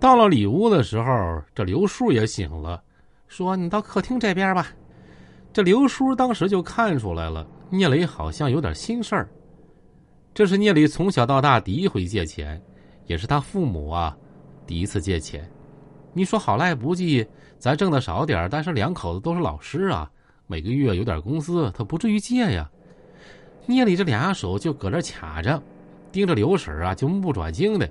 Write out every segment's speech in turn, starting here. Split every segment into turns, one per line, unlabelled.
到了里屋的时候，这刘叔也醒了，说：“你到客厅这边吧。”这刘叔当时就看出来了，聂磊好像有点心事儿。这是聂磊从小到大第一回借钱，也是他父母啊第一次借钱。你说好赖不济，咱挣的少点但是两口子都是老师啊，每个月有点工资，他不至于借呀。聂磊这俩手就搁这卡着，盯着刘婶啊，就目不转睛的。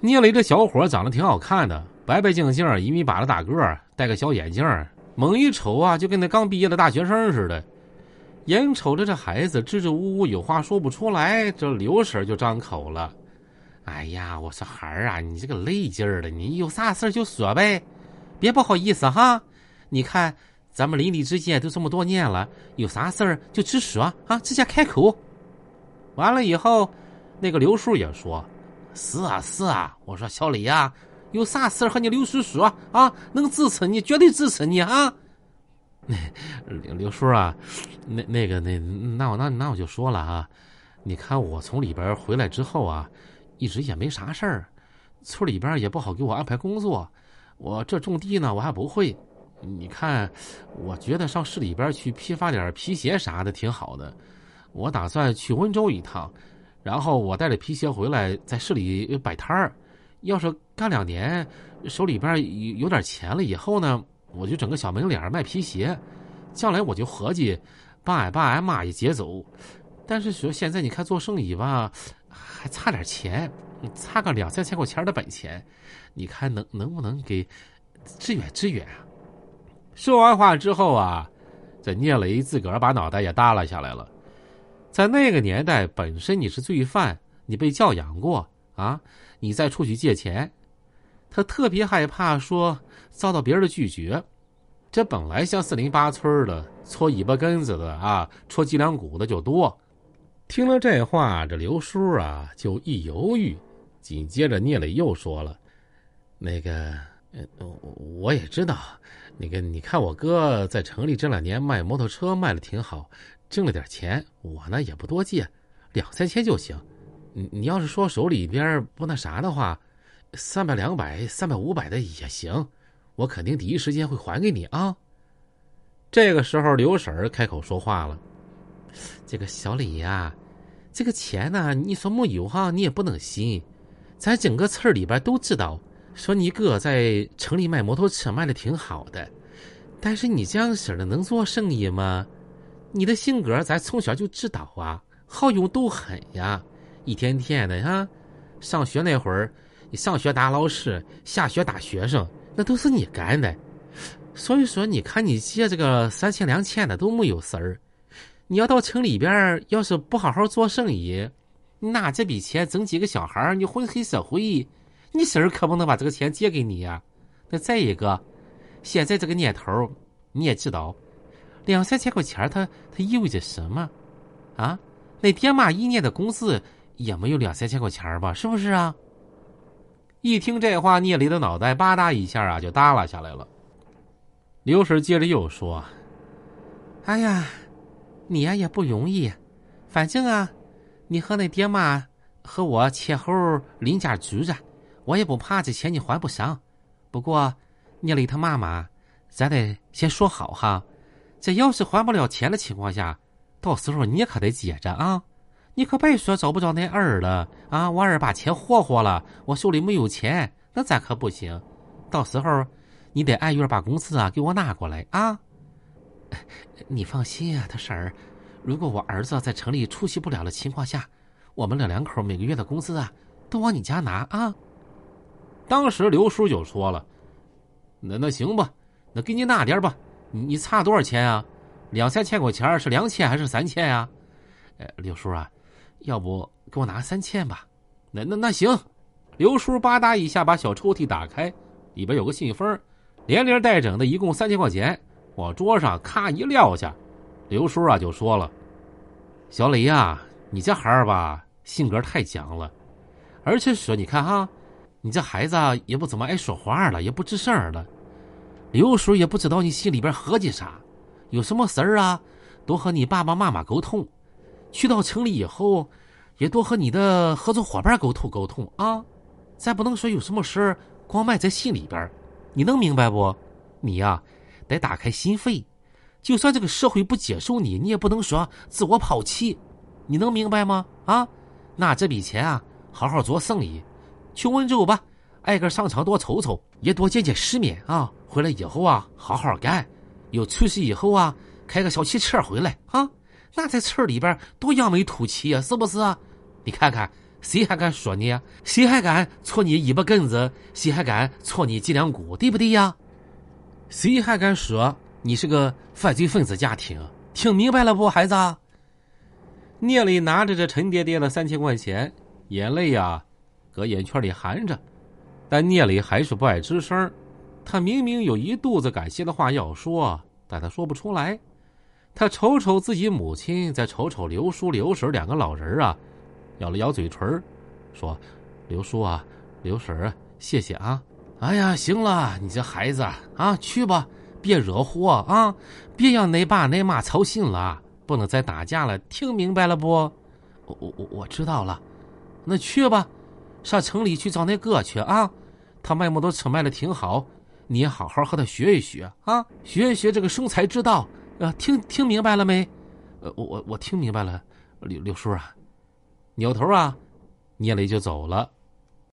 聂磊这小伙长得挺好看的，白白净净，一米八的大个儿，戴个小眼镜猛一瞅啊，就跟那刚毕业的大学生似的。眼瞅着这孩子支支吾吾，有话说不出来，这刘婶就张口了：“哎呀，我说孩儿啊，你这个累劲儿的，你有啥事就说呗，别不好意思哈。你看咱们邻里之间都这么多年了，有啥事儿就直说啊，直接开口。”完了以后，那个刘叔也说。是啊是啊，我说小李呀，有啥事和你刘叔说啊？能支持你，绝对支持你啊！刘刘叔啊，那那个那那我那那我就说了啊，你看我从里边回来之后啊，一直也没啥事儿，村里边也不好给我安排工作，我这种地呢我还不会，你看，我觉得上市里边去批发点皮鞋啥的挺好的，我打算去温州一趟。然后我带着皮鞋回来，在市里摆摊儿。要是干两年，手里边有有点钱了以后呢，我就整个小门脸卖皮鞋。将来我就合计把俺爸俺妈也接走。但是说现在你看做生意吧，还差点钱，差个两三千块钱的本钱，你看能能不能给支援支援啊？说完话之后啊，这聂磊自个儿把脑袋也耷拉下来了。在那个年代，本身你是罪犯，你被教养过啊，你再出去借钱，他特别害怕说遭到别人的拒绝。这本来像四邻八村的搓尾巴根子的啊，戳脊梁骨的就多。听了这话，这刘叔啊就一犹豫，紧接着聂磊又说了：“那个，我也知道，那个你看我哥在城里这两年卖摩托车卖的挺好。”挣了点钱，我呢也不多借，两三千就行。你你要是说手里边不那啥的话，三百、两百、三百、五百的也行，我肯定第一时间会还给你啊。这个时候，刘婶儿开口说话了：“这个小李呀，这个钱呢，你说没有哈，你也不能信。咱整个村里边都知道，说你哥在城里卖摩托车卖的挺好的，但是你这样式的能做生意吗？”你的性格咱从小就知道啊，好勇斗狠呀，一天天的哈。上学那会儿，你上学打老师，下学打学生，那都是你干的。所以说，你看你借这个三千两千的都没有事儿。你要到城里边，要是不好好做生意，拿这笔钱整几个小孩你混黑社会，你婶儿可不能把这个钱借给你呀。那再一个，现在这个年头，你也知道。两三千块钱，它它意味着什么？啊，那爹妈一年的工资也没有两三千块钱吧？是不是啊？一听这话，聂磊的脑袋吧嗒一下啊，就耷拉下来了。刘婶接着又说：“哎呀，你呀也不容易，反正啊，你和那爹妈和我前后邻家住着，我也不怕这钱你还不上。不过，聂磊他妈妈，咱得先说好哈。”这要是还不了钱的情况下，到时候你可得接着啊！你可别说找不着那儿了啊！我儿把钱霍霍了，我手里没有钱，那咱可不行。到时候你得按月把工资啊给我拿过来啊！你放心啊，他婶儿，如果我儿子在城里出息不了的情况下，我们这两口每个月的工资啊都往你家拿啊！当时刘叔就说了：“那那行吧，那给你拿点吧。”你你差多少钱啊？两三千块钱是两千还是三千呀？呃，刘叔啊，要不给我拿三千吧？那那那行。刘叔吧嗒一下把小抽屉打开，里边有个信封，连连带整的，一共三千块钱，往桌上咔一撂下。刘叔啊就说了：“小雷呀，你这孩儿吧，性格太犟了，而且说你看哈，你这孩子也不怎么爱说话了，也不吱声了。”刘叔也不知道你心里边合计啥，有什么事儿啊，多和你爸爸妈妈沟通。去到城里以后，也多和你的合作伙伴沟通沟通啊。咱不能说有什么事儿光埋在心里边你能明白不？你呀，得打开心扉。就算这个社会不接受你，你也不能说自我抛弃。你能明白吗？啊，拿这笔钱啊，好好做生意，去温州吧，挨个商场多瞅瞅，也多见见世面啊。回来以后啊，好好干。有出息以后啊，开个小汽车回来啊。那在村里边多扬眉吐气啊，是不是？你看看，谁还敢说你？谁还敢戳你尾巴根子？谁还敢戳你脊梁骨？对不对呀？谁还敢说你是个犯罪分子家庭？听明白了不，孩子？聂磊拿着这沉甸甸的三千块钱，眼泪呀，搁眼圈里含着，但聂磊还是不爱吱声。他明明有一肚子感谢的话要说，但他说不出来。他瞅瞅自己母亲，再瞅瞅刘叔、刘婶两个老人啊，咬了咬嘴唇，说：“刘叔啊，刘婶，谢谢啊！哎呀，行了，你这孩子啊，去吧，别惹祸啊，别让恁爸恁妈操心了，不能再打架了，听明白了不？我我我我知道了，那去吧，上城里去找那哥去啊，他卖摩托车卖的挺好，你好好和他学一学啊，学一学这个生财之道。”啊，听听明白了没？呃，我我我听明白了，刘刘叔啊，扭头啊，聂磊就走了。